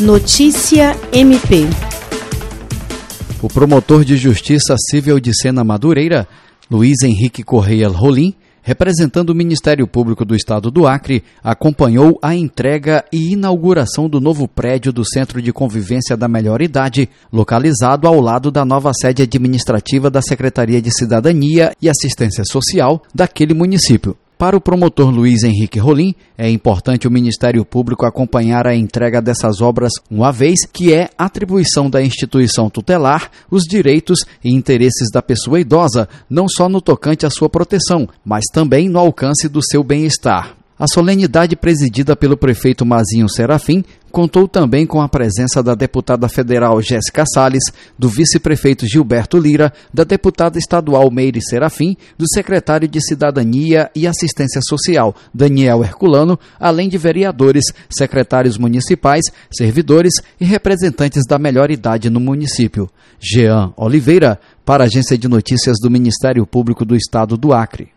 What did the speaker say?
Notícia MP. O promotor de Justiça Civil de Sena Madureira, Luiz Henrique Correia Rolim, representando o Ministério Público do Estado do Acre, acompanhou a entrega e inauguração do novo prédio do Centro de Convivência da Melhor Idade, localizado ao lado da nova sede administrativa da Secretaria de Cidadania e Assistência Social daquele município. Para o promotor Luiz Henrique Rolim, é importante o Ministério Público acompanhar a entrega dessas obras, uma vez que é atribuição da instituição tutelar os direitos e interesses da pessoa idosa, não só no tocante à sua proteção, mas também no alcance do seu bem-estar. A solenidade presidida pelo prefeito Mazinho Serafim contou também com a presença da deputada federal Jéssica Salles, do vice-prefeito Gilberto Lira, da deputada estadual Meire Serafim, do secretário de Cidadania e Assistência Social Daniel Herculano, além de vereadores, secretários municipais, servidores e representantes da melhor idade no município. Jean Oliveira, para a Agência de Notícias do Ministério Público do Estado do Acre.